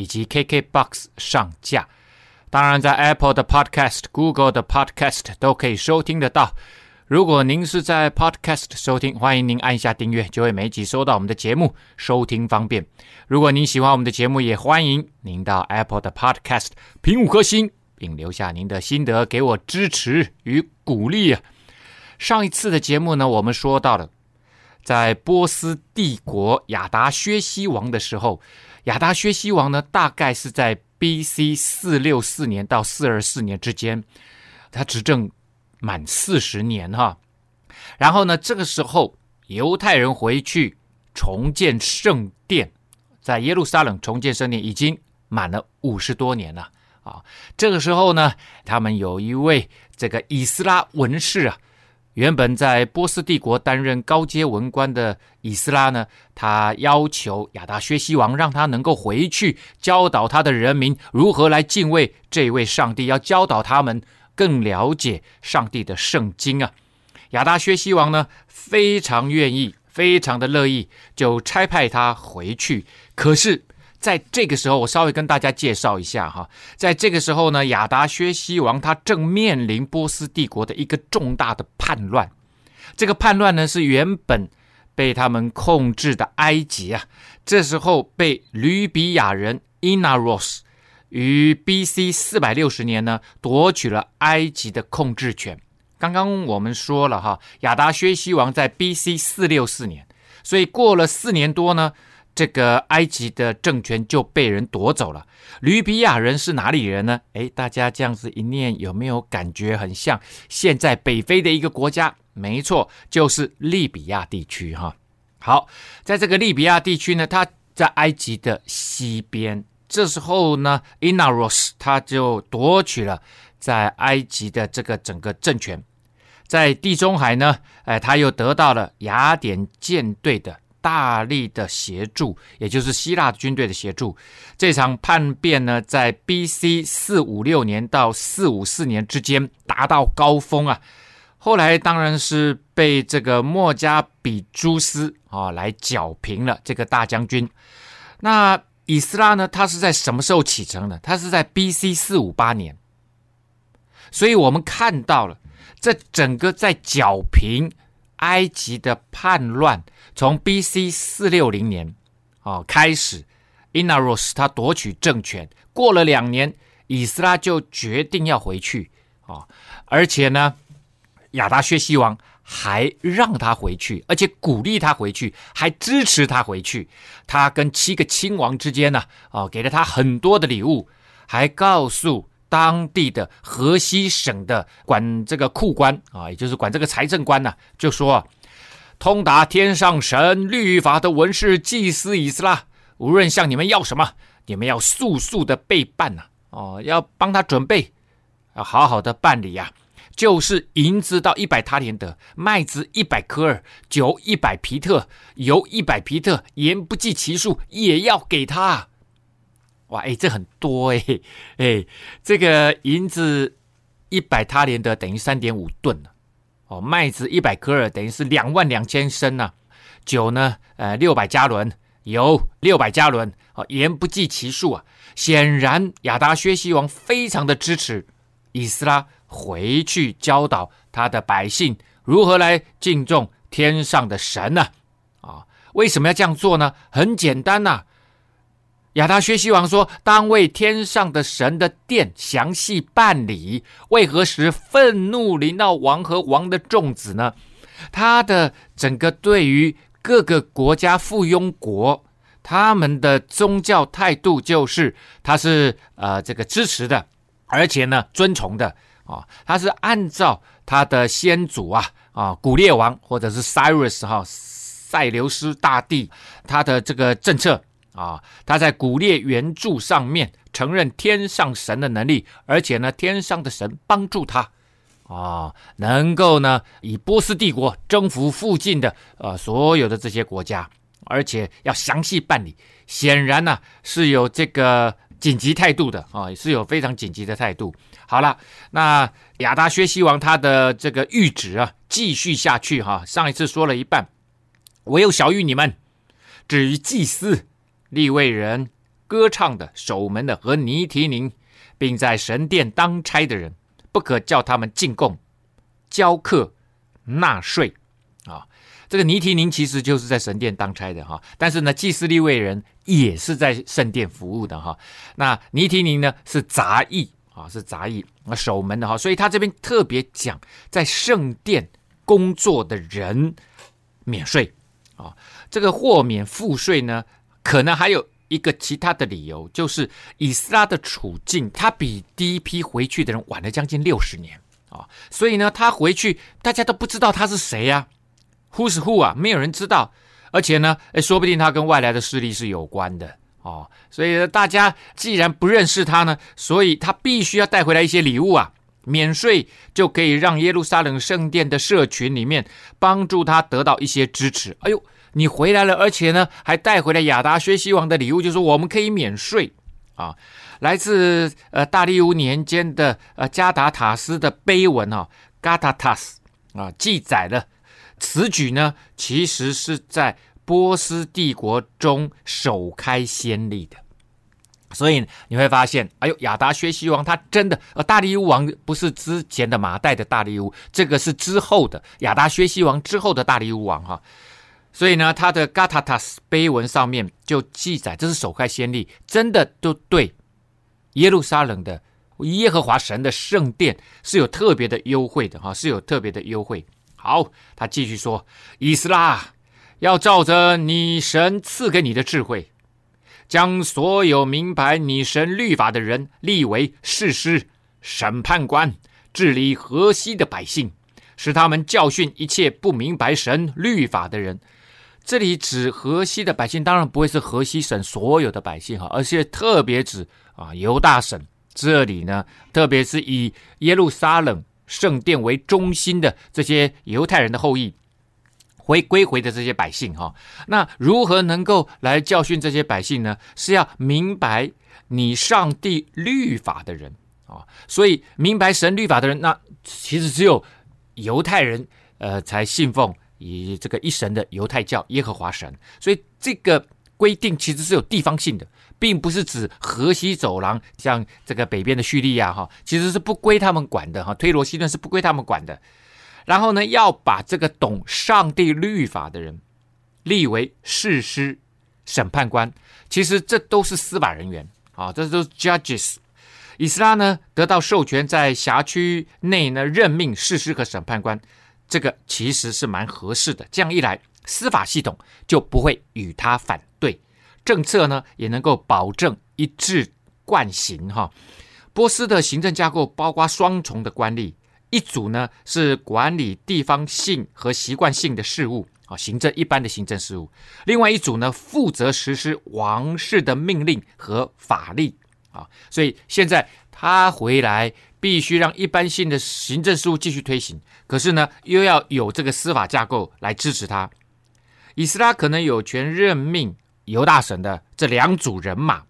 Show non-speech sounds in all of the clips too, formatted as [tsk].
以及 KKBox 上架，当然在 Apple 的 Podcast、Google 的 Podcast 都可以收听得到。如果您是在 Podcast 收听，欢迎您按下订阅，就会每集收到我们的节目，收听方便。如果您喜欢我们的节目，也欢迎您到 Apple 的 Podcast 评五颗星，并留下您的心得，给我支持与鼓励！上一次的节目呢，我们说到了在波斯帝国亚达薛西王的时候。亚达薛西王呢，大概是在 B.C. 四六四年到四二四年之间，他执政满四十年哈。然后呢，这个时候犹太人回去重建圣殿，在耶路撒冷重建圣殿已经满了五十多年了啊。这个时候呢，他们有一位这个以斯拉文士啊。原本在波斯帝国担任高阶文官的以斯拉呢，他要求亚达薛西王让他能够回去教导他的人民如何来敬畏这位上帝，要教导他们更了解上帝的圣经啊。亚达薛西王呢，非常愿意，非常的乐意，就差派他回去。可是。在这个时候，我稍微跟大家介绍一下哈。在这个时候呢，亚达薛西王他正面临波斯帝国的一个重大的叛乱。这个叛乱呢，是原本被他们控制的埃及啊，这时候被吕比亚人 Inaros 于 B.C. 四百六十年呢夺取了埃及的控制权。刚刚我们说了哈，亚达薛西王在 B.C. 四六四年，所以过了四年多呢。这个埃及的政权就被人夺走了。吕比亚人是哪里人呢？诶，大家这样子一念，有没有感觉很像现在北非的一个国家？没错，就是利比亚地区哈。好，在这个利比亚地区呢，它在埃及的西边。这时候呢，Inaros 他就夺取了在埃及的这个整个政权。在地中海呢，哎，他又得到了雅典舰队的。大力的协助，也就是希腊军队的协助。这场叛变呢，在 B.C. 四五六年到四五四年之间达到高峰啊。后来当然是被这个墨加比朱斯啊来剿平了这个大将军。那以斯拉呢，他是在什么时候启程的？他是在 B.C. 四五八年。所以我们看到了这整个在剿平。埃及的叛乱从 B.C. 四六零年哦开始，Inaros 他夺取政权，过了两年，以斯拉就决定要回去哦，而且呢，亚达薛西王还让他回去，而且鼓励他回去，还支持他回去。他跟七个亲王之间呢，哦，给了他很多的礼物，还告诉。当地的河西省的管这个库官啊，也就是管这个财政官呢、就说：通达天上神律法的文士祭司以斯拉，无论向你们要什么，你们要速速的备办呐、啊，哦，要帮他准备，要好好的办理呀、啊。就是银子到一百塔连德，麦子一百科尔，酒一百皮特，油一百皮特，盐不计其数，也要给他。哇，哎，这很多哎，[laughs] 哎，这个银子一百他连得等于三点五吨哦，麦子一百科尔等于是两万两千升呐，酒呢，呃，六百加仑，油六百加仑，哦，盐不计其数啊。显然亚达薛西王非常的支持以斯拉回去教导他的百姓如何来敬重天上的神呢？啊，为什么要这样做呢？很简单呐、亚达薛西王说：“当为天上的神的殿详细办理。为何时愤怒临到王和王的众子呢？他的整个对于各个国家附庸国，他们的宗教态度就是，他是呃这个支持的，而且呢尊崇的啊，他是按照他的先祖啊啊古列王或者是 Cyrus 哈塞琉斯大帝他的这个政策。”啊，他在古列圆柱上面承认天上神的能力，而且呢，天上的神帮助他啊，能够呢以波斯帝国征服附近的呃所有的这些国家，而且要详细办理。显然呢是有这个紧急态度的啊，是有非常紧急的态度。好了，那亚达薛西王他的这个谕旨啊，继续下去哈。上一次说了一半，我又晓諭你们，至于祭司。利位人、歌唱的、守门的和尼提宁，并在神殿当差的人，不可叫他们进贡、交课、纳税。啊，这个尼提宁其实就是在神殿当差的哈。但是呢，祭司利位人也是在圣殿服务的哈。那尼提宁呢是杂役啊，是杂役啊，守门的哈。所以他这边特别讲，在圣殿工作的人免税啊。这个豁免赋税呢？可能还有一个其他的理由，就是以斯拉的处境，他比第一批回去的人晚了将近六十年。啊，所以呢，他回去大家都不知道他是谁呀，Who's who 啊，没有人知道，而且呢，诶，说不定他跟外来的势力是有关的。哦，所以大家既然不认识他呢，所以他必须要带回来一些礼物啊，免税就可以让耶路撒冷圣殿的社群里面帮助他得到一些支持。哎呦。你回来了，而且呢，还带回来亚达薛西王的礼物，就是我们可以免税啊。来自呃大利乌年间的呃加达塔斯的碑文啊，Gataas 啊，记载了此举呢，其实是在波斯帝国中首开先例的。所以你会发现，哎呦，亚达薛西王他真的呃，大利乌王不是之前的马代的大利乌，这个是之后的亚达薛西王之后的大利乌王哈。所以呢，他的 Gatatas 碑文上面就记载，这是首开先例，真的都对耶路撒冷的耶和华神的圣殿是有特别的优惠的哈，是有特别的优惠。好，他继续说，以斯拉要照着你神赐给你的智慧，将所有明白你神律法的人立为誓师、审判官，治理河西的百姓，使他们教训一切不明白神律法的人。这里指河西的百姓，当然不会是河西省所有的百姓哈，而是特别指啊犹大省这里呢，特别是以耶路撒冷圣殿为中心的这些犹太人的后裔回归回的这些百姓哈。那如何能够来教训这些百姓呢？是要明白你上帝律法的人啊，所以明白神律法的人，那其实只有犹太人呃才信奉。以这个一神的犹太教耶和华神，所以这个规定其实是有地方性的，并不是指河西走廊，像这个北边的叙利亚哈，其实是不归他们管的哈，推罗西顿是不归他们管的。然后呢，要把这个懂上帝律法的人立为誓师、审判官，其实这都是司法人员啊，这都是 judges。以斯拉呢得到授权，在辖区内呢任命誓师和审判官。这个其实是蛮合适的，这样一来，司法系统就不会与他反对，政策呢也能够保证一致贯行哈。波斯的行政架构包括双重的官吏，一组呢是管理地方性和习惯性的事务啊，行政一般的行政事务；另外一组呢负责实施王室的命令和法律啊。所以现在他回来。必须让一般性的行政事务继续推行，可是呢，又要有这个司法架构来支持他。以斯拉可能有权任命犹大省的这两组人马，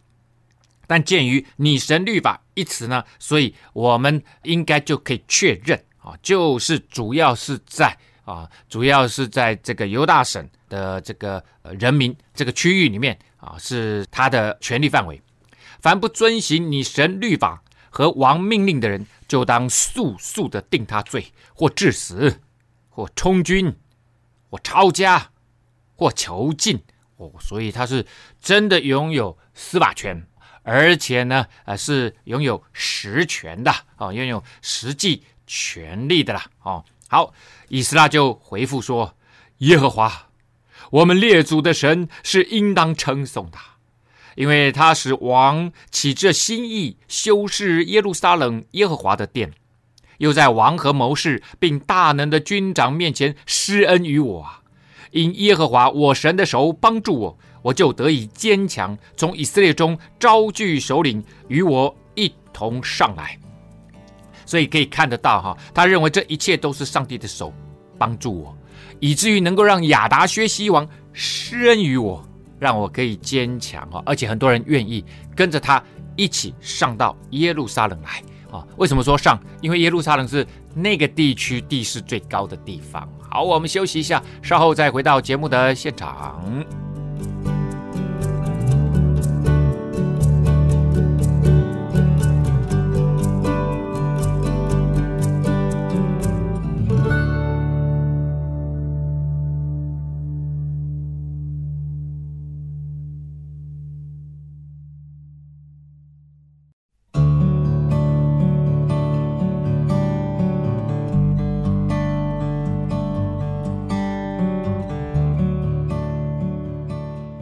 但鉴于“你神律法”一词呢，所以我们应该就可以确认啊，就是主要是在啊，主要是在这个犹大省的这个人民这个区域里面啊，是他的权力范围。凡不遵行你神律法，和王命令的人，就当速速的定他罪，或致死，或充军，或抄家，或囚禁。哦，所以他是真的拥有司法权，而且呢，呃，是拥有实权的哦，拥有实际权力的啦。哦，好，以斯拉就回复说：“耶和华，我们列祖的神是应当称颂的。”因为他使王起这心意修饰耶路撒冷耶和华的殿，又在王和谋士并大能的军长面前施恩于我，因耶和华我神的手帮助我，我就得以坚强，从以色列中招聚首领与我一同上来。所以可以看得到哈，他认为这一切都是上帝的手帮助我，以至于能够让亚达薛西王施恩于我，让我可以坚强哦，而且很多人愿意跟着他一起上到耶路撒冷来啊。为什么说上？因为耶路撒冷是那个地区地势最高的地方。好，我们休息一下，稍后再回到节目的现场。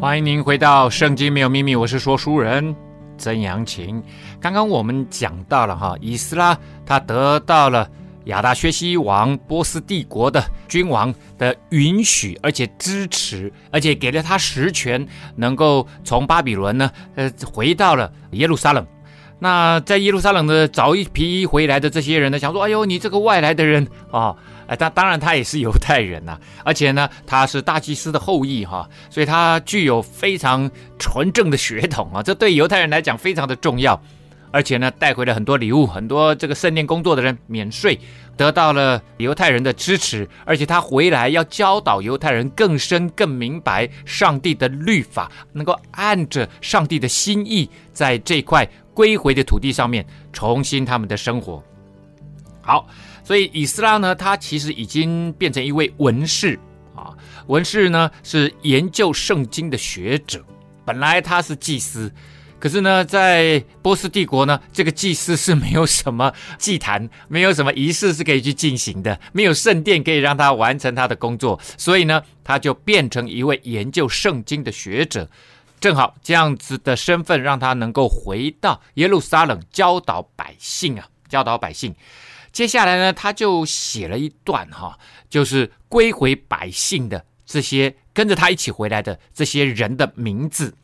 欢迎您回到《圣经没有秘密》，我是说书人曾阳晴。刚刚我们讲到了哈，以斯拉他得到了亚达薛西王波斯帝国的君王的允许，而且支持，而且给了他实权，能够从巴比伦呢，呃，回到了耶路撒冷。那在耶路撒冷的早一批回来的这些人呢，想说：“哎呦，你这个外来的人啊！”哎，当当然他也是犹太人呐，[laughs] 而且呢，他是大祭司的后裔哈，所以他具有非常纯正的血统啊，这对犹太人来讲非常的重要。而且呢，带回了很多礼物，很多这个圣殿工作的人免税，得到了犹太人的支持。而且他回来要教导犹太人更深、更明白上帝的律法，能够按着上帝的心意，在这块归回的土地上面重新他们的生活。好。所以以斯拉呢，他其实已经变成一位文士啊。文士呢是研究圣经的学者。本来他是祭司，可是呢，在波斯帝国呢，这个祭司是没有什么祭坛，[laughs] 没有什么仪式是可以去进行的，没有圣殿可以让他完成他的工作。所以呢，他就变成一位研究圣经的学者。正好这样子的身份，让他能够回到耶路撒冷教导百姓啊，教导百姓。接下来呢，他就写了一段哈，就是归回百姓的这些跟着他一起回来的这些人的名字。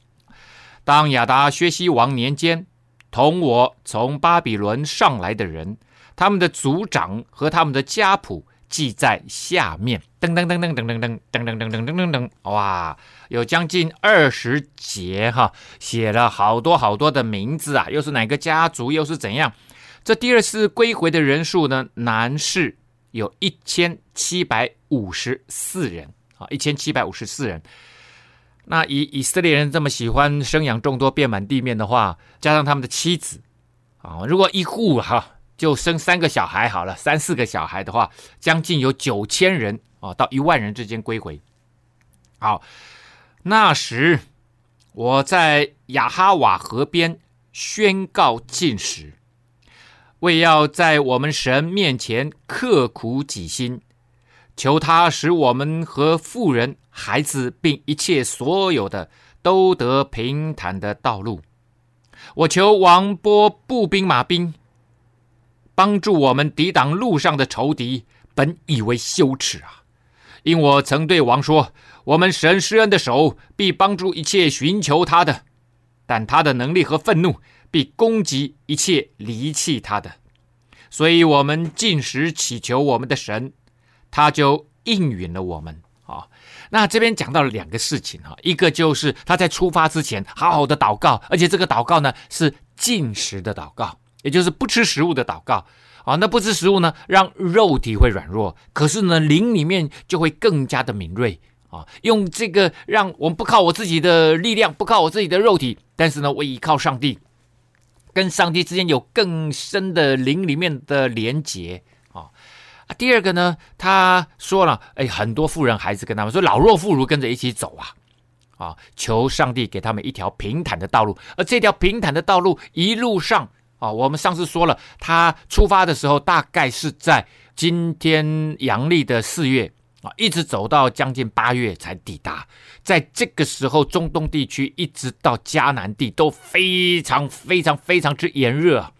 当亚达薛西王年间，同我从巴比伦上来的人，他们的族长和他们的家谱记在下面。噔噔噔噔噔噔噔噔噔噔噔噔噔噔，哇，有将近二十节哈，写了好多好多的名字啊，又是哪个家族，又是怎样？这第二次归回的人数呢，男士有一千七百五十四人啊，一千七百五十四人。那以以色列人这么喜欢生养众多、遍满地面的话，加上他们的妻子啊，如果一户哈就生三个小孩好了，三四个小孩的话，将近有九千人啊到一万人之间归回。好，那时我在亚哈瓦河边宣告禁食。为要在我们神面前刻苦己心，求他使我们和妇人、孩子并一切所有的都得平坦的道路。我求王拨步兵马兵，帮助我们抵挡路上的仇敌。本以为羞耻啊，因我曾对王说：我们神施恩的手必帮助一切寻求他的，但他的能力和愤怒。必攻击一切离弃他的，所以我们进食祈求我们的神，他就应允了我们。啊，那这边讲到了两个事情哈，一个就是他在出发之前好好的祷告，而且这个祷告呢是进食的祷告，也就是不吃食物的祷告。啊，那不吃食物呢，让肉体会软弱，可是呢灵里面就会更加的敏锐。啊，用这个让我们不靠我自己的力量，不靠我自己的肉体，但是呢，我依靠上帝。跟上帝之间有更深的灵里面的连结啊！第二个呢，他说了，哎，很多富人孩子跟他们说，老弱妇孺跟着一起走啊，啊，求上帝给他们一条平坦的道路。而这条平坦的道路一路上啊，我们上次说了，他出发的时候大概是在今天阳历的四月。啊，一直走到将近八月才抵达。在这个时候，中东地区一直到迦南地都非常非常非常之炎热，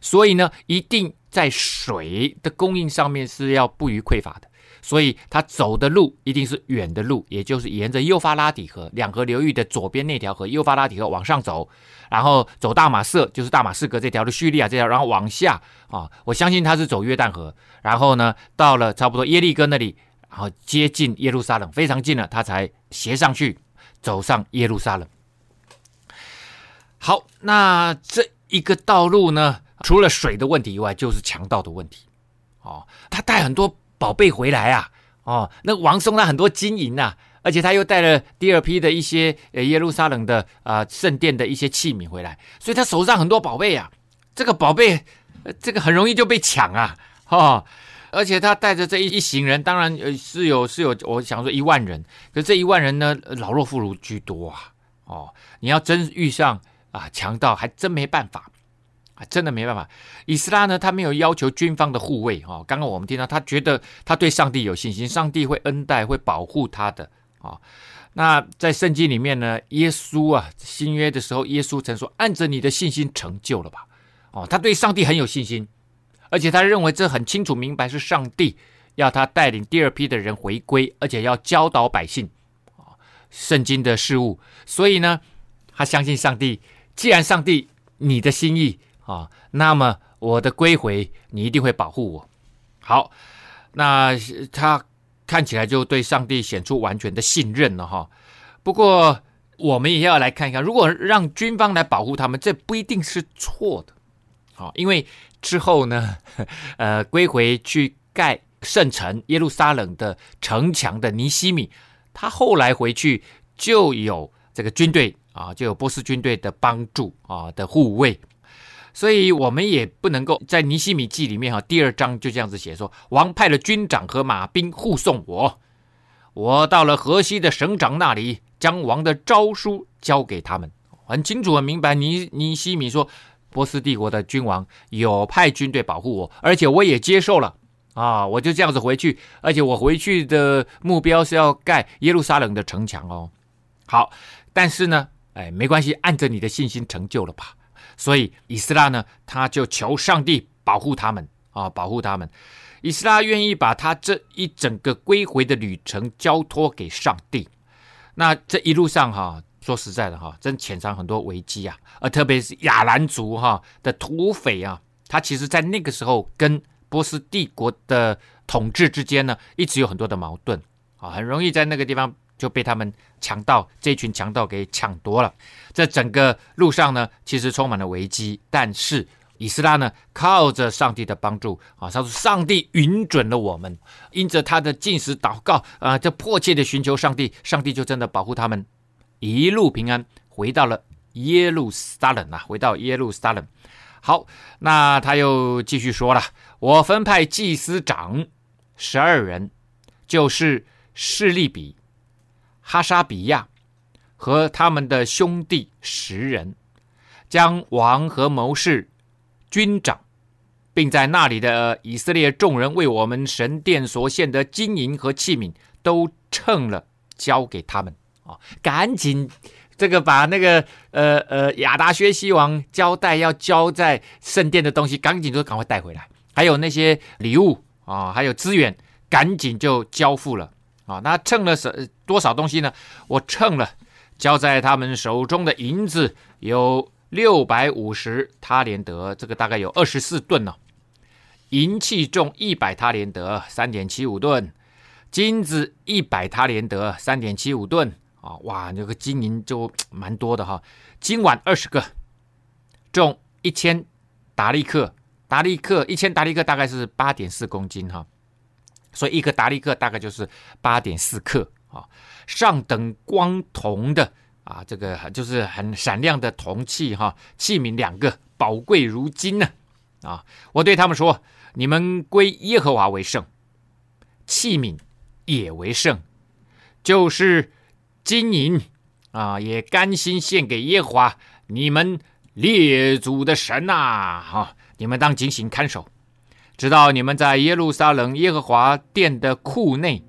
所以呢，一定在水的供应上面是要不虞匮乏的。所以他走的路一定是远的路，也就是沿着幼发拉底河两河流域的左边那条河幼发拉底河往上走，然后走大马色，就是大马士革这条的叙利亚这条，然后往下啊，我相信他是走约旦河，然后呢，到了差不多耶利哥那里，然后接近耶路撒冷，非常近了，他才斜上去走上耶路撒冷。好，那这一个道路呢，除了水的问题以外，就是强盗的问题。哦，他带很多宝贝回来啊！哦，那王送他很多金银呐、啊，而且他又带了第二批的一些耶路撒冷的啊、圣殿的一些器皿回来，所以他手上很多宝贝啊。这个宝贝，这个很容易就被抢啊！哦，而且他带着这一一行人，当然是有是有，我想说一万人，可这一万人呢，老弱妇孺居多啊！哦，你要真遇上啊强盗，还真没办法。啊真的没办法，以斯拉呢，他没有要求军方的护卫哦。刚刚我们听到，他觉得他对上帝有信心，上帝会恩待、会保护他的啊。那在圣经里面呢，耶稣啊，新约的时候，耶稣曾说：“按着你的信心成就了吧。”哦，他对上帝很有信心，而且他认为这很清楚明白是上帝要他带领第二批的人回归，而且要教导百姓啊圣经的事物。所以呢，他相信上帝。既然上帝你的心意。啊，那么我的归回，你一定会保护我。好，那他看起来就对上帝显出完全的信任了哈。不过我们也要来看一看，如果让军方来保护他们，这不一定是错的。好，因为之后呢，呃，归回去盖圣城耶路撒冷的城墙的尼西米，他后来回去就有这个军队啊，就有波斯军队的帮助啊的护卫。所以我们也不能够在尼西米记里面哈，第二章就这样子写说，王派了军长和马兵护送我，我到了河西的省长那里，将王的诏书交给他们，很清楚很明白。尼尼西米说，波斯帝国的君王有派军队保护我，而且我也接受了啊，我就这样子回去，而且我回去的目标是要盖耶路撒冷的城墙哦。好，但是呢，哎，没关系，按着你的信心成就了吧。所以以斯拉呢，他就求上帝保护他们啊，保护他们。以斯拉愿意把他这一整个归回的旅程交托给上帝。那这一路上哈，说实在的哈，真潜藏很多危机啊，而特别是亚兰族哈的土匪啊，他其实在那个时候跟波斯帝国的统治之间呢，一直有很多的矛盾啊，很容易在那个地方。就被他们强盗这群强盗给抢夺了。这整个路上呢，其实充满了危机。但是以斯拉呢，靠着上帝的帮助啊，他说：“上帝允准了我们，因着他的禁食祷告啊，这迫切的寻求上帝，上帝就真的保护他们，一路平安回到了耶路撒冷啊，回到耶路撒冷。好，那他又继续说了：我分派祭司长十二人，就是示利比。哈沙比亚和他们的兄弟十人，将王和谋士、军长，并在那里的以色列众人为我们神殿所献的金银和器皿，都称了，交给他们。哦，赶紧这个把那个呃呃亚达薛西王交代要交在圣殿的东西，赶紧就赶快带回来。还有那些礼物啊，还有资源，赶紧就交付了。啊，那称了什多少东西呢？我称了，交在他们手中的银子有六百五十他连得，这个大概有二十四吨呢。银器重一百他连得，三点七五吨；金子一百他连得，三点七五吨。啊，哇，那个金银就 [tsk] 蛮多的哈。今晚二十个，重一千达利克，达利克一千达利克大概是八点四公斤哈。所以一个达利克大概就是八点四克啊，上等光铜的啊，这个就是很闪亮的铜器哈，器皿两个，宝贵如金呢啊！我对他们说：你们归耶和华为圣，器皿也为圣，就是金银啊，也甘心献给耶和华你们列祖的神呐！哈，你们当警醒看守。直到你们在耶路撒冷耶和华殿的库内，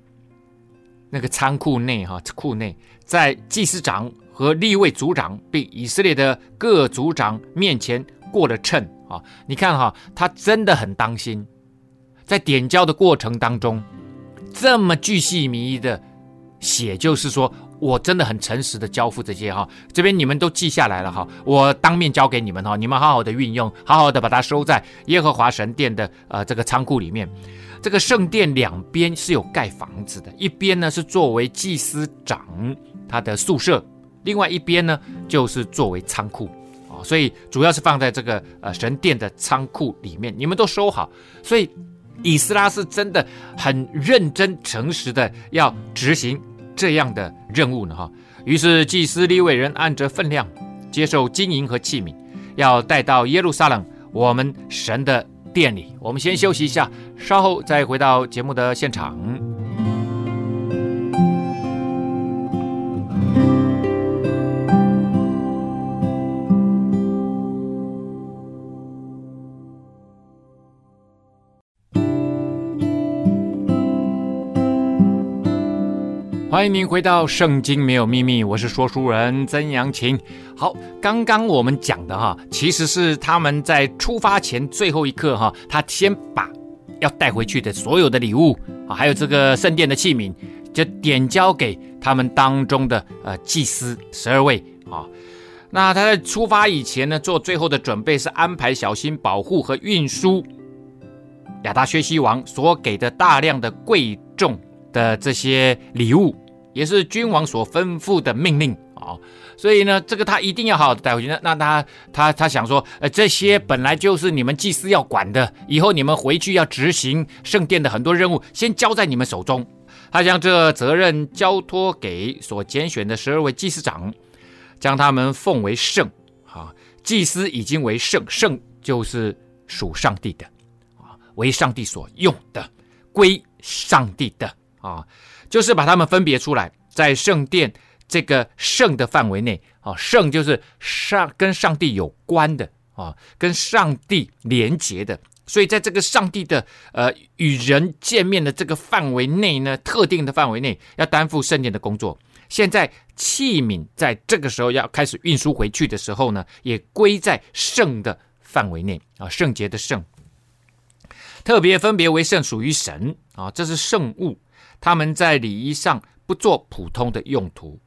那个仓库内哈，库内，在祭司长和立位族长并以色列的各族长面前过了秤啊！你看哈，他真的很当心，在点交的过程当中，这么巨细靡遗的写，就是说我真的很诚实的交付这些哈，这边你们都记下来了哈，我当面交给你们哈，你们好好的运用，好好的把它收在耶和华神殿的呃这个仓库里面。这个圣殿两边是有盖房子的，一边呢是作为祭司长他的宿舍，另外一边呢就是作为仓库啊。所以主要是放在这个呃神殿的仓库里面，你们都收好。所以以斯拉是真的很认真诚实的要执行这样的任务呢哈。于是祭司利未人按着分量接受金银和器皿，要带到耶路撒冷我们神的殿里。我们先休息一下，稍后再回到节目的现场。欢迎您回到《圣经没有秘密》，我是说书人曾阳晴。好，刚刚我们讲的哈，其实是他们在出发前最后一刻哈，他先把要带回去的所有的礼物啊，还有这个圣殿的器皿，就点交给他们当中的呃祭司十二位啊。那他在出发以前呢，做最后的准备是安排小心保护和运输亚达薛西王所给的大量的贵重的这些礼物。也是君王所吩咐的命令啊，所以呢，这个他一定要好好的带回去。那那他他他想说，呃，这些本来就是你们祭司要管的，以后你们回去要执行圣殿的很多任务，先交在你们手中。他将这责任交托给所拣选的十二位祭司长，将他们奉为圣。啊，祭司已经为圣，圣就是属上帝的，啊，为上帝所用的，归上帝的啊。就是把他们分别出来，在圣殿这个圣的范围内啊，圣就是上跟上帝有关的啊，跟上帝连结的，所以在这个上帝的呃与人见面的这个范围内呢，特定的范围内要担负圣殿的工作。现在器皿在这个时候要开始运输回去的时候呢，也归在圣的范围内啊，圣洁的圣，特别分别为圣，属于神啊，这是圣物。他们在礼仪上不做普通的用途，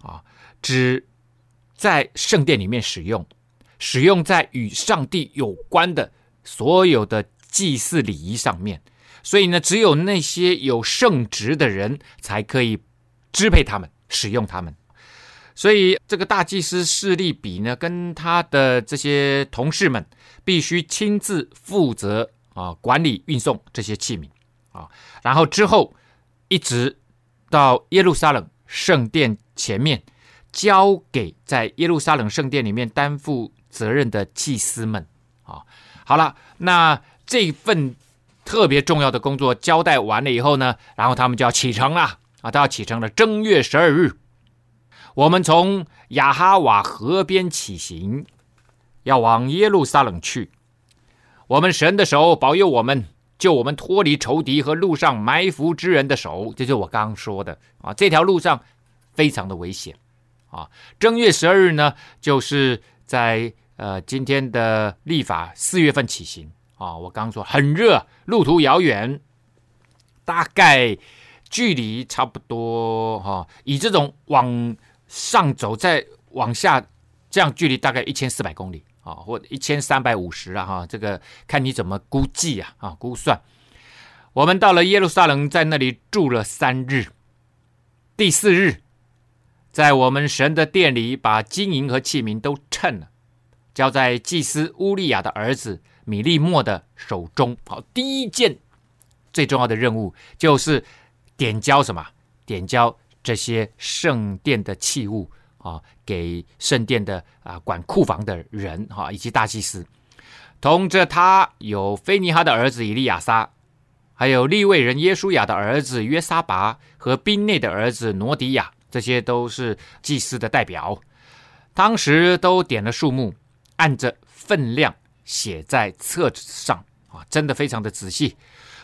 啊，只在圣殿里面使用，使用在与上帝有关的所有的祭祀礼仪上面。所以呢，只有那些有圣职的人才可以支配他们，使用他们。所以这个大祭司示利比呢，跟他的这些同事们必须亲自负责啊，管理运送这些器皿啊，然后之后。一直到耶路撒冷圣殿前面，交给在耶路撒冷圣殿里面担负责任的祭司们啊。好了，那这份特别重要的工作交代完了以后呢，然后他们就要启程了啊，都要启程了。正月十二日，我们从亚哈瓦河边起行，要往耶路撒冷去。我们神的手保佑我们。救我们脱离仇敌和路上埋伏之人的手，这就我刚刚说的啊。这条路上非常的危险啊。正月十二日呢，就是在呃今天的立法四月份起行啊。我刚刚说很热，路途遥远，大概距离差不多哈、以这种往上走再往下，这样距离大概一千四百公里。啊，或一千三百五十啊，哈，这个看你怎么估计啊，啊，估算。我们到了耶路撒冷，在那里住了三日。第四日，在我们神的殿里，把金银和器皿都称了，交在祭司乌利亚的儿子米利末的手中。好，第一件最重要的任务就是点交什么？点交这些圣殿的器物。啊，给圣殿的啊管库房的人哈，以及大祭司，同着他有菲尼哈的儿子以利亚撒，还有利未人耶书亚的儿子约沙拔和宾内的儿子挪迪亚，这些都是祭司的代表。当时都点了数目，按着分量写在册子上啊，真的非常的仔细。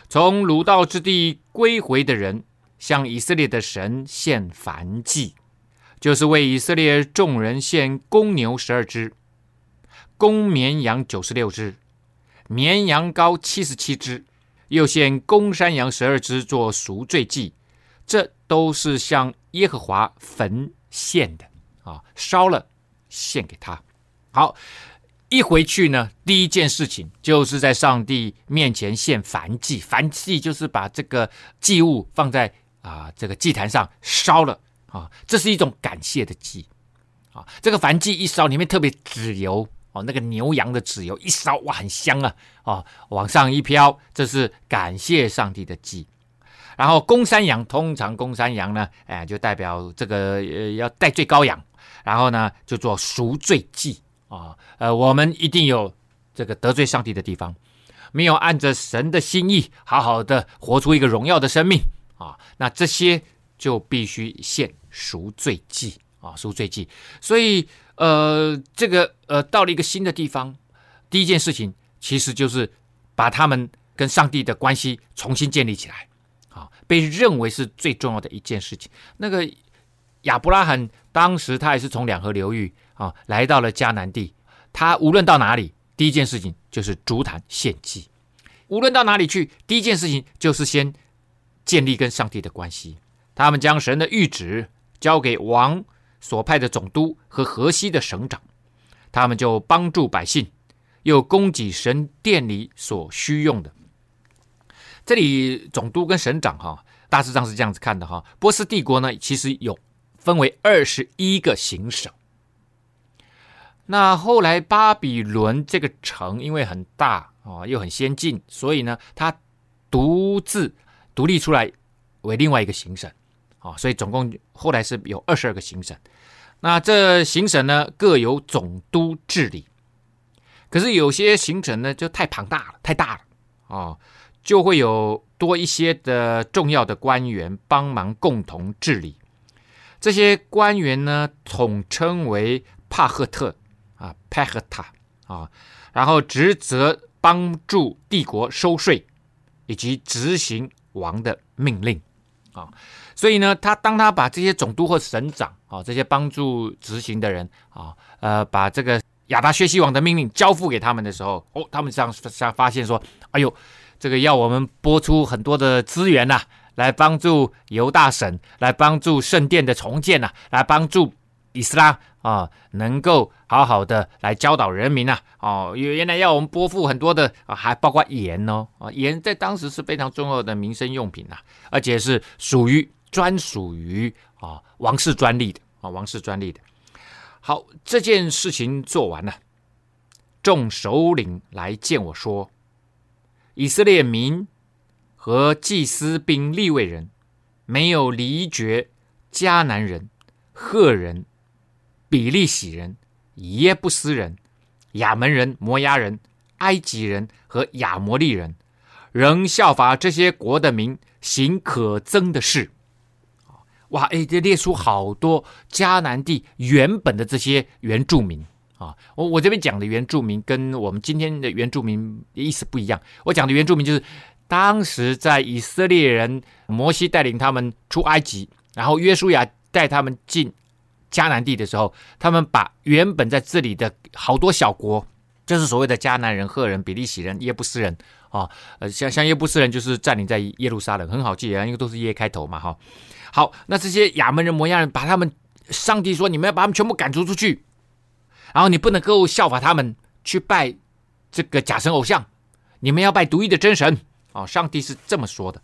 从掳到之地归回的人，向以色列的神献燔祭。就是为以色列众人献公牛十二只，公绵羊九十六只，绵羊羔七十七只，又献公山羊十二只做赎罪祭，这都是向耶和华焚献的啊，烧了献给他。好，一回去呢，第一件事情就是在上帝面前献燔祭，燔祭就是把这个祭物放在啊这个祭坛上烧了啊，这是一种感谢的祭啊。这个燔祭一烧，里面特别脂油。哦，那个牛羊的脂油一烧，哇，很香啊！啊，往上一飘，这是感谢上帝的祭。然后公山羊，通常公山羊呢，哎，就代表这个呃要代罪羔羊，然后呢就做赎罪祭啊、呃，我们一定有这个得罪上帝的地方，没有按着神的心意好好的活出一个荣耀的生命啊、那这些就必须献赎罪祭啊，赎罪祭。所以。呃，这个呃，到了一个新的地方，第一件事情其实就是把他们跟上帝的关系重新建立起来，啊，被认为是最重要的一件事情。那个亚伯拉罕当时他也是从两河流域啊来到了迦南地，他无论到哪里，第一件事情就是筑坛献祭；无论到哪里去，第一件事情就是先建立跟上帝的关系。他们将神的谕旨交给王。所派的总督和河西的省长，他们就帮助百姓，又供给神殿里所需用的。这里总督跟省长哈，大致上是这样子看的哈。波斯帝国呢，其实有分为二十一个行省。那后来巴比伦这个城因为很大啊，又很先进，所以呢，它独自独立出来为另外一个行省。啊，所以总共后来是有二十二个行省，那这行省呢，各有总督治理。可是有些行省呢就太庞大了，太大了啊，就会有多一些的重要的官员帮忙共同治理。这些官员呢统称为帕赫特啊，帕赫塔啊，然后职责帮助帝国收税以及执行王的命令啊。所以呢，他当他把这些总督或省长啊，这些帮助执行的人啊，呃，把这个亚达薛西王的命令交付给他们的时候，哦，他们这样发现说，哎呦，这个要我们拨出很多的资源呐、来帮助犹大省，来帮助圣殿的重建呐、来帮助以斯拉啊，能够好好的来教导人民呐、啊，哦，原来要我们拨付很多的啊，还包括盐哦，啊，盐在当时是非常重要的民生用品呐、而且是属于。专属于啊王室专利的啊王室专利的。好，这件事情做完了，众首领来见我说：以色列民和祭司并利未人没有离绝迦南人、赫人、比利洗人、耶布斯人、亚门人、摩押人、埃及人和亚摩利人，仍效法这些国的民行可憎的事。哇，哎，这列出好多迦南地原本的这些原住民啊！我我这边讲的原住民跟我们今天的原住民意思不一样。我讲的原住民就是当时在以色列人摩西带领他们出埃及，然后约书亚带他们进迦南地的时候，他们把原本在这里的好多小国，就是所谓的迦南人、赫人、比利洗人、耶布斯人啊，呃，像像耶布斯人就是占领在耶路撒冷，很好记啊，因为都是耶开头嘛，哈。好，那这些亚门人、摩押人，把他们，上帝说，你们要把他们全部赶逐出去，然后你不能够效法他们去拜这个假神偶像，你们要拜独一的真神。哦，上帝是这么说的。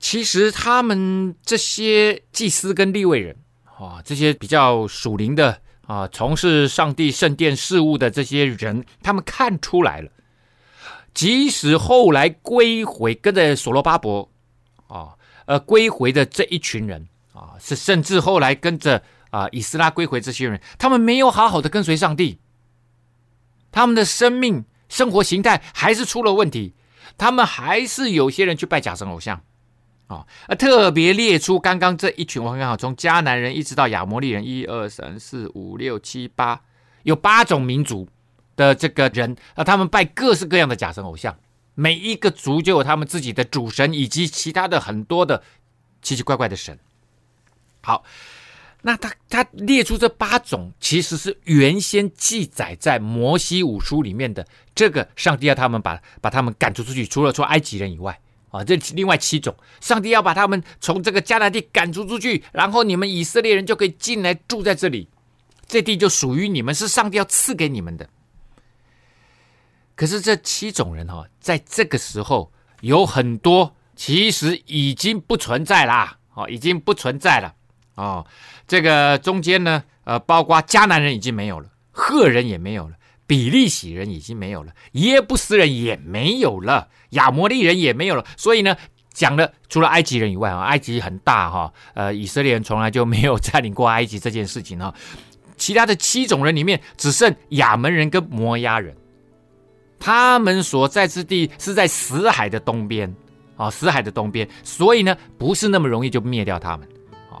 其实他们这些祭司跟立位人，啊，这些比较属灵的啊，从事上帝圣殿事务的这些人，他们看出来了，即使后来归回，跟着所罗巴伯，啊。呃，归回的这一群人啊，是甚至后来跟着啊以斯拉归回这些人，他们没有好好的跟随上帝，他们的生命生活形态还是出了问题，他们还是有些人去拜假神偶像。啊，特别列出刚刚这一群，我看好从迦南人一直到亚摩利人，一二三四五六七八，有八种民族。的这个人啊，他们拜各式各样的假神偶像。每一个族就有他们自己的主神，以及其他的很多的奇奇怪怪的神。好，那他他列出这八种，其实是原先记载在摩西五书里面的。这个上帝要他们把把他们赶出出去，除了说埃及人以外啊，这另外七种，上帝要把他们从这个迦南地赶出出去，然后你们以色列人就可以进来住在这里，这地就属于你们，是上帝要赐给你们的。可是这七种人哈，在这个时候有很多其实已经不存在啦，哦，已经不存在了。哦，这个中间呢，呃，包括迦南人已经没有了，赫人也没有了，比利洗人已经没有了，耶布斯人也没有了，亚摩利人也没有了。所以呢，讲了除了埃及人以外啊，埃及很大哈，呃，以色列人从来就没有占领过埃及这件事情哈。其他的七种人里面，只剩亚门人跟摩押人，他们所在之地是在死海的东边啊，死海的东边，所以呢，不是那么容易就灭掉他们。啊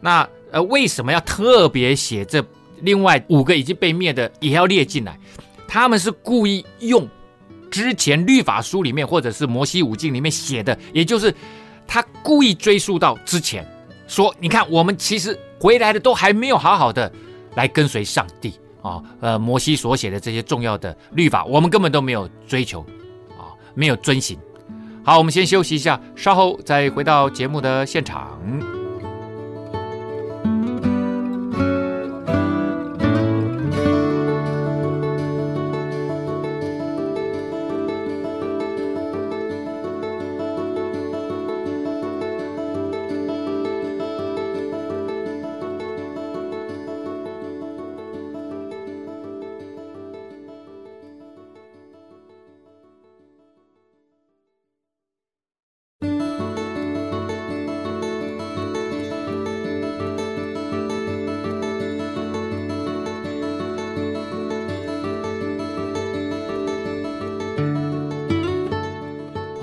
那呃，为什么要特别写这另外五个已经被灭的也要列进来？他们是故意用之前律法书里面或者是摩西五经里面写的，也就是他故意追溯到之前，说你看我们其实回来的都还没有好好的来跟随上帝啊，呃，摩西所写的这些重要的律法，我们根本都没有追求啊，没有遵行。好，我们先休息一下，稍后再回到节目的现场。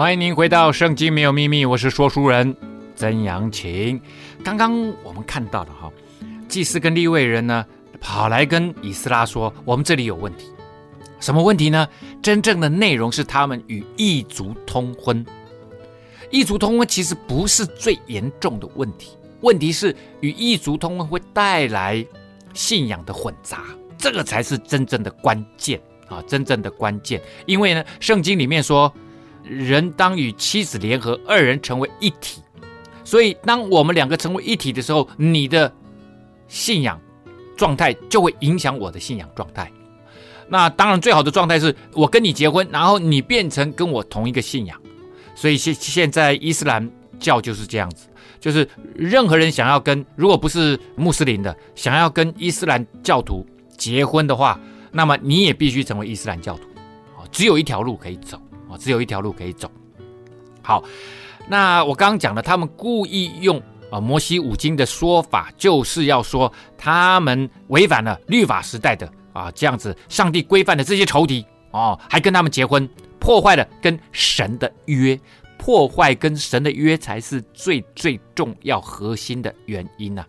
欢迎您回到《圣经没有秘密》，我是说书人曾阳晴。刚刚我们看到的哈，祭司跟利未人呢，跑来跟以斯拉说：“我们这里有问题，什么问题呢？真正的内容是他们与异族通婚。异族通婚其实不是最严重的问题，问题是与异族通婚会带来信仰的混杂，这个才是真正的关键啊！真正的关键，因为呢，圣经里面说。”人当与妻子联合，二人成为一体。所以，当我们两个成为一体的时候，你的信仰状态就会影响我的信仰状态。那当然，最好的状态是我跟你结婚，然后你变成跟我同一个信仰。所以现现在伊斯兰教就是这样子，就是任何人想要跟，如果不是穆斯林的，想要跟伊斯兰教徒结婚的话，那么你也必须成为伊斯兰教徒。只有一条路可以走。只有一条路可以走。好，那我刚刚讲了，他们故意用啊摩西五经的说法，就是要说他们违反了律法时代的啊这样子上帝规范的这些仇敌哦，还跟他们结婚，破坏了跟神的约，破坏跟神的约才是最最重要核心的原因呐。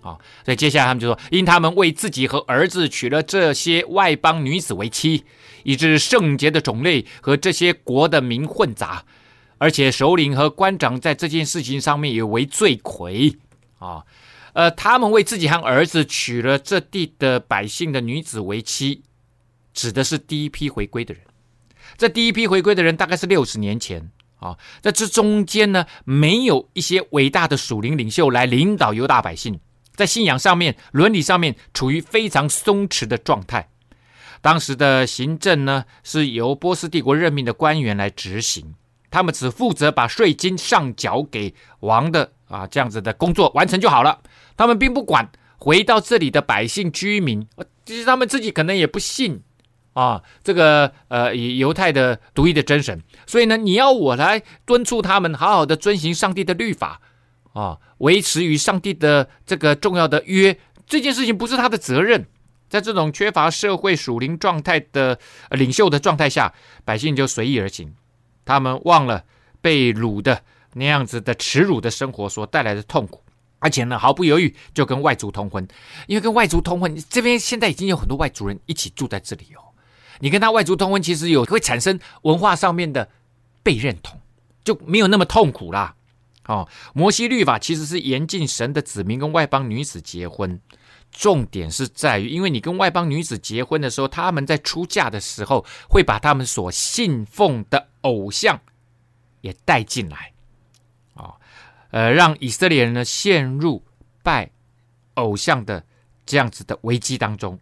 啊，所以接下来他们就说，因他们为自己和儿子娶了这些外邦女子为妻。以致圣洁的种类和这些国的民混杂，而且首领和官长在这件事情上面也为罪魁啊。呃，他们为自己和儿子娶了这地的百姓的女子为妻，指的是第一批回归的人。这第一批回归的人大概是六十年前啊，在这中间呢，没有一些伟大的属灵领袖来领导犹大百姓，在信仰上面、伦理上面处于非常松弛的状态。当时的行政呢，是由波斯帝国任命的官员来执行，他们只负责把税金上缴给王的啊，这样子的工作完成就好了。他们并不管回到这里的百姓居民，其实他们自己可能也不信啊，这个呃犹太的独一的真神。所以呢，你要我来敦促他们好好的遵行上帝的律法啊，维持与上帝的这个重要的约，这件事情不是他的责任。在这种缺乏社会属灵状态的领袖的状态下，百姓就随意而行，他们忘了被掳的那样子的耻辱的生活所带来的痛苦，而且呢，毫不犹豫就跟外族通婚，因为跟外族通婚，这边现在已经有很多外族人一起住在这里哦。你跟他外族通婚，其实有会产生文化上面的被认同，就没有那么痛苦啦。哦，摩西律法其实是严禁神的子民跟外邦女子结婚。重点是在于，因为你跟外邦女子结婚的时候，他们在出嫁的时候会把他们所信奉的偶像也带进来，啊，呃，让以色列人呢陷入拜偶像的这样子的危机当中。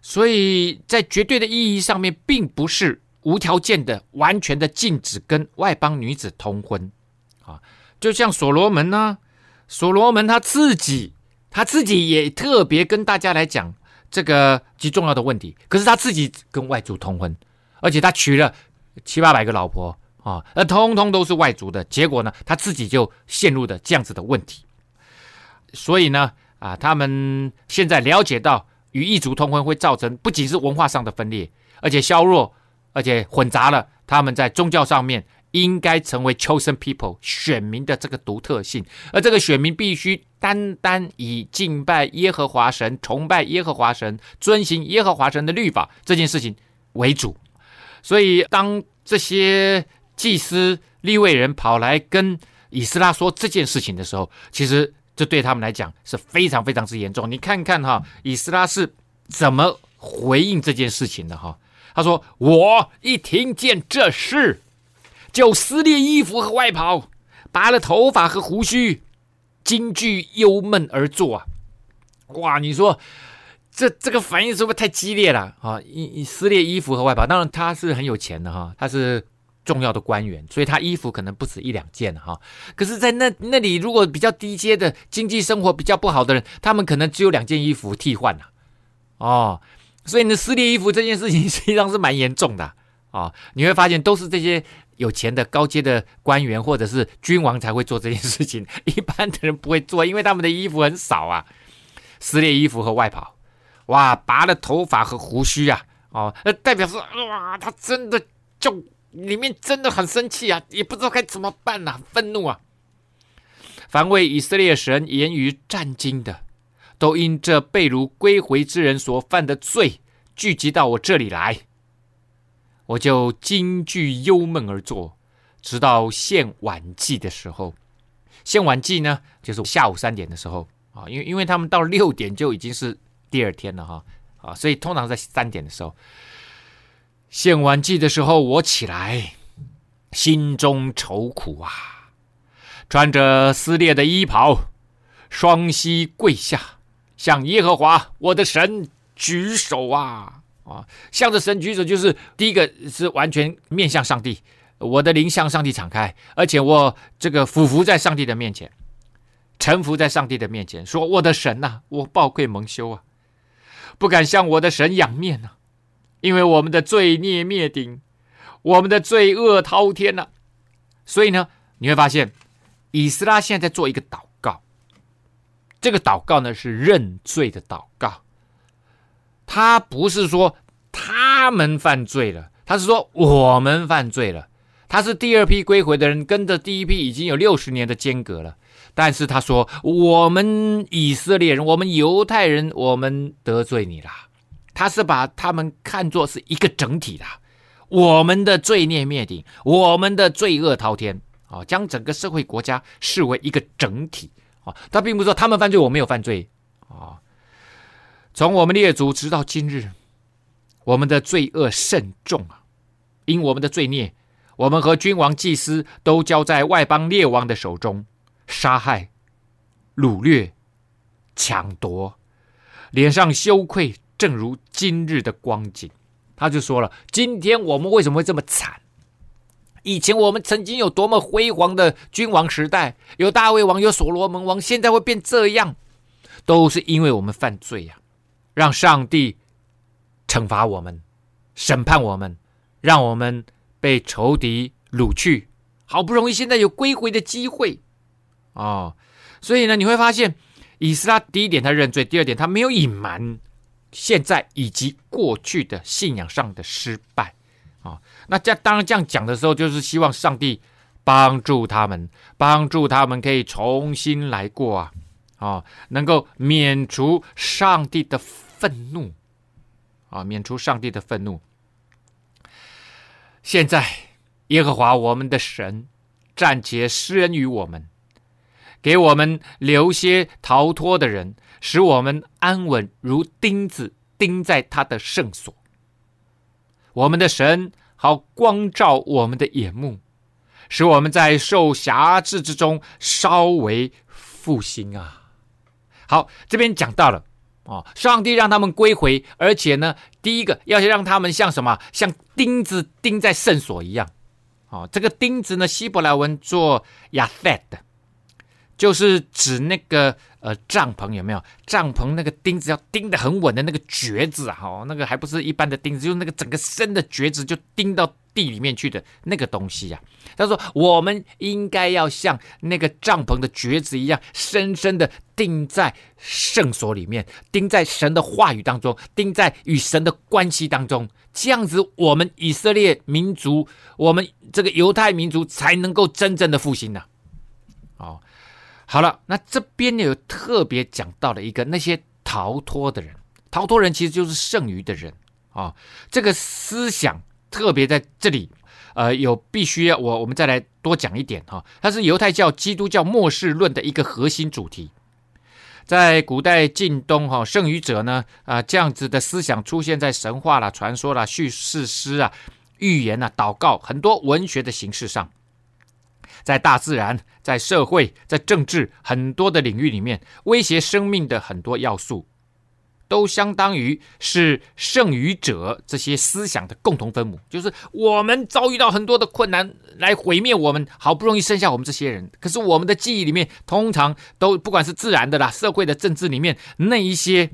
所以在绝对的意义上面，并不是无条件的、完全的禁止跟外邦女子通婚啊。就像所罗门呢，所罗门他自己。他自己也特别跟大家来讲这个极重要的问题，可是他自己跟外族通婚，而且他娶了七八百个老婆啊，那通通都是外族的，结果呢，他自己就陷入了这样子的问题。所以呢，啊，他们现在了解到与异族通婚会造成不仅是文化上的分裂，而且削弱，而且混杂了他们在宗教上面。应该成为 chosen people 选民的这个独特性，而这个选民必须单单以敬拜耶和华神、崇拜耶和华神、遵行耶和华神的律法这件事情为主。所以，当这些祭司立位人跑来跟以斯拉说这件事情的时候，其实这对他们来讲是非常非常之严重。你看看哈，以斯拉是怎么回应这件事情的哈？他说：“我一听见这事。”就撕裂衣服和外袍，拔了头发和胡须，惊惧忧闷而坐啊！哇，你说这这个反应是不是太激烈了啊？一一撕裂衣服和外袍，当然他是很有钱的哈，他是重要的官员，所以他衣服可能不止一两件哈。可是，在那那里，如果比较低阶的经济生活比较不好的人，他们可能只有两件衣服替换了哦。所以，你撕裂衣服这件事情实际上是蛮严重的啊、哦。你会发现，都是这些。有钱的高阶的官员或者是君王才会做这件事情，[laughs] 一般的人不会做，因为他们的衣服很少啊。撕裂衣服和外袍，哇，拔了头发和胡须啊，哦，那代表说，哇，他真的就里面真的很生气啊，也不知道该怎么办呐、啊，愤怒啊。凡为以色列神言语战兢的，都因这被掳归回之人所犯的罪，聚集到我这里来。我就惊惧忧闷而坐，直到献晚祭的时候。献晚祭呢，就是下午三点的时候啊，因为因为他们到六点就已经是第二天了哈啊，所以通常在三点的时候献晚祭的时候，我起来，心中愁苦啊，穿着撕裂的衣袍，双膝跪下，向耶和华我的神举手啊。啊，向着神举手，就是第一个是完全面向上帝，我的灵向上帝敞开，而且我这个俯伏在上帝的面前，臣服在上帝的面前，说：“我的神呐、我抱愧蒙羞啊，不敢向我的神仰面呐、啊，因为我们的罪孽灭顶，我们的罪恶滔天呐、啊。”所以呢，你会发现，以斯拉现在在做一个祷告，这个祷告呢是认罪的祷告。他不是说他们犯罪了，他是说我们犯罪了。他是第二批归回的人，跟着第一批已经有六十年的间隔了。但是他说，我们以色列人，我们犹太人，我们得罪你了。他是把他们看作是一个整体的，我们的罪孽灭顶，我们的罪恶滔天啊，将整个社会国家视为一个整体啊。他并不是说他们犯罪，我没有犯罪啊。从我们列祖直到今日，我们的罪恶甚重啊！因我们的罪孽，我们和君王、祭司都交在外邦列王的手中，杀害、掳掠、抢夺，脸上羞愧，正如今日的光景。他就说了：今天我们为什么会这么惨？以前我们曾经有多么辉煌的君王时代，有大卫王，有所罗门王，现在会变这样，都是因为我们犯罪呀、让上帝惩罚我们，审判我们，让我们被仇敌掳去。好不容易现在有归回的机会哦，所以呢，你会发现以斯拉第一点他认罪，第二点他没有隐瞒现在以及过去的信仰上的失败啊、哦。那这当然这样讲的时候，就是希望上帝帮助他们，帮助他们可以重新来过啊啊、哦，能够免除上帝的。愤怒啊！免除上帝的愤怒。现在，耶和华我们的神暂且施恩于我们，给我们留些逃脱的人，使我们安稳如钉子钉在他的圣所。我们的神好光照我们的眼目，使我们在受辖制之中稍微复兴啊。好，这边讲到了哦，上帝让他们归回，而且呢，第一个要让他们像什么？像钉子钉在圣所一样。哦，这个钉子呢，希伯来文做亚塞的，就是指那个呃帐篷有没有？帐篷那个钉子要钉得很稳的那个橛子啊，哦，那个还不是一般的钉子，就是那个整个深的橛子就钉到地里面去的那个东西呀。他说，我们应该要像那个帐篷的橛子一样，深深的钉在圣所里面，钉在神的话语当中，钉在与神的关系当中。这样子，我们以色列民族，我们这个犹太民族才能够真正的复兴呢。哦，好了，那这边有特别讲到了一个那些逃脱的人，逃脱人其实就是剩余的人啊、哦。这个思想特别在这里，呃，有必须要我我们再来多讲一点哈、哦。它是犹太教、基督教末世论的一个核心主题。在古代近东哈，剩余者呢啊，这样子的思想出现在神话啦、传说啦、叙事诗啊、预言啊、祷告很多文学的形式上，在大自然、在社会、在政治很多的领域里面，威胁生命的很多要素。都相当于是剩余者这些思想的共同分母，就是我们遭遇到很多的困难来毁灭我们，好不容易剩下我们这些人。可是我们的记忆里面，通常都不管是自然的啦、社会的、政治里面那一些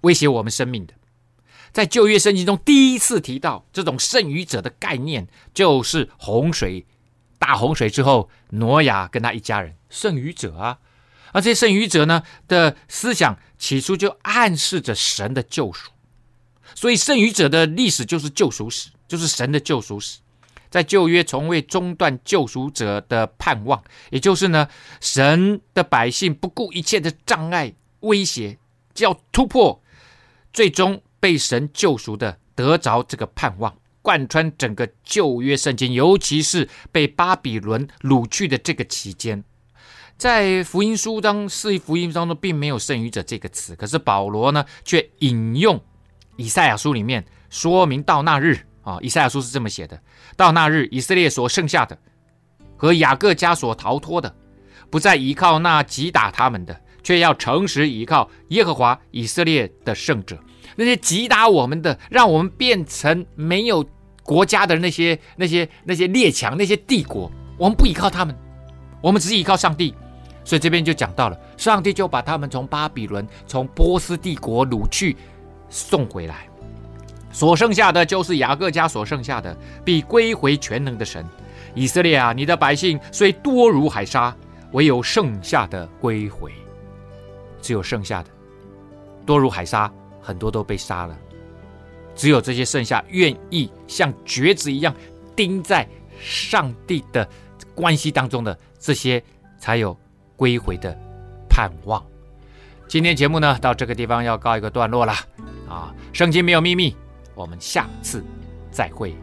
威胁我们生命的，在旧约圣经中第一次提到这种剩余者的概念，就是洪水，大洪水之后，挪亚跟他一家人剩余者啊。而这些剩余者呢的思想，起初就暗示着神的救赎，所以剩余者的历史就是救赎史，就是神的救赎史。在旧约从未中断救赎者的盼望，也就是呢，神的百姓不顾一切的障碍威胁，就要突破，最终被神救赎的得着这个盼望，贯穿整个旧约圣经，尤其是被巴比伦掳去的这个期间。在福音书当四福音当中，并没有“剩余者”这个词，可是保罗呢，却引用以赛亚书里面说明到那日啊，以赛亚书是这么写的：到那日，以色列所剩下的和雅各家所逃脱的，不再依靠那击打他们的，却要诚实依靠耶和华以色列的圣者。那些击打我们的，让我们变成没有国家的那些、那些、那些列强、那些帝国，我们不依靠他们，我们只依靠上帝。所以这边就讲到了，上帝就把他们从巴比伦、从波斯帝国掳去，送回来，所剩下的就是雅各家所剩下的，必归回全能的神。以色列啊，你的百姓虽多如海沙，唯有剩下的归回，只有剩下的多如海沙，很多都被杀了，只有这些剩下愿意像橛子一样钉在上帝的关系当中的这些，才有。归回的盼望。今天节目呢，到这个地方要告一个段落了啊！圣经没有秘密，我们下次再会。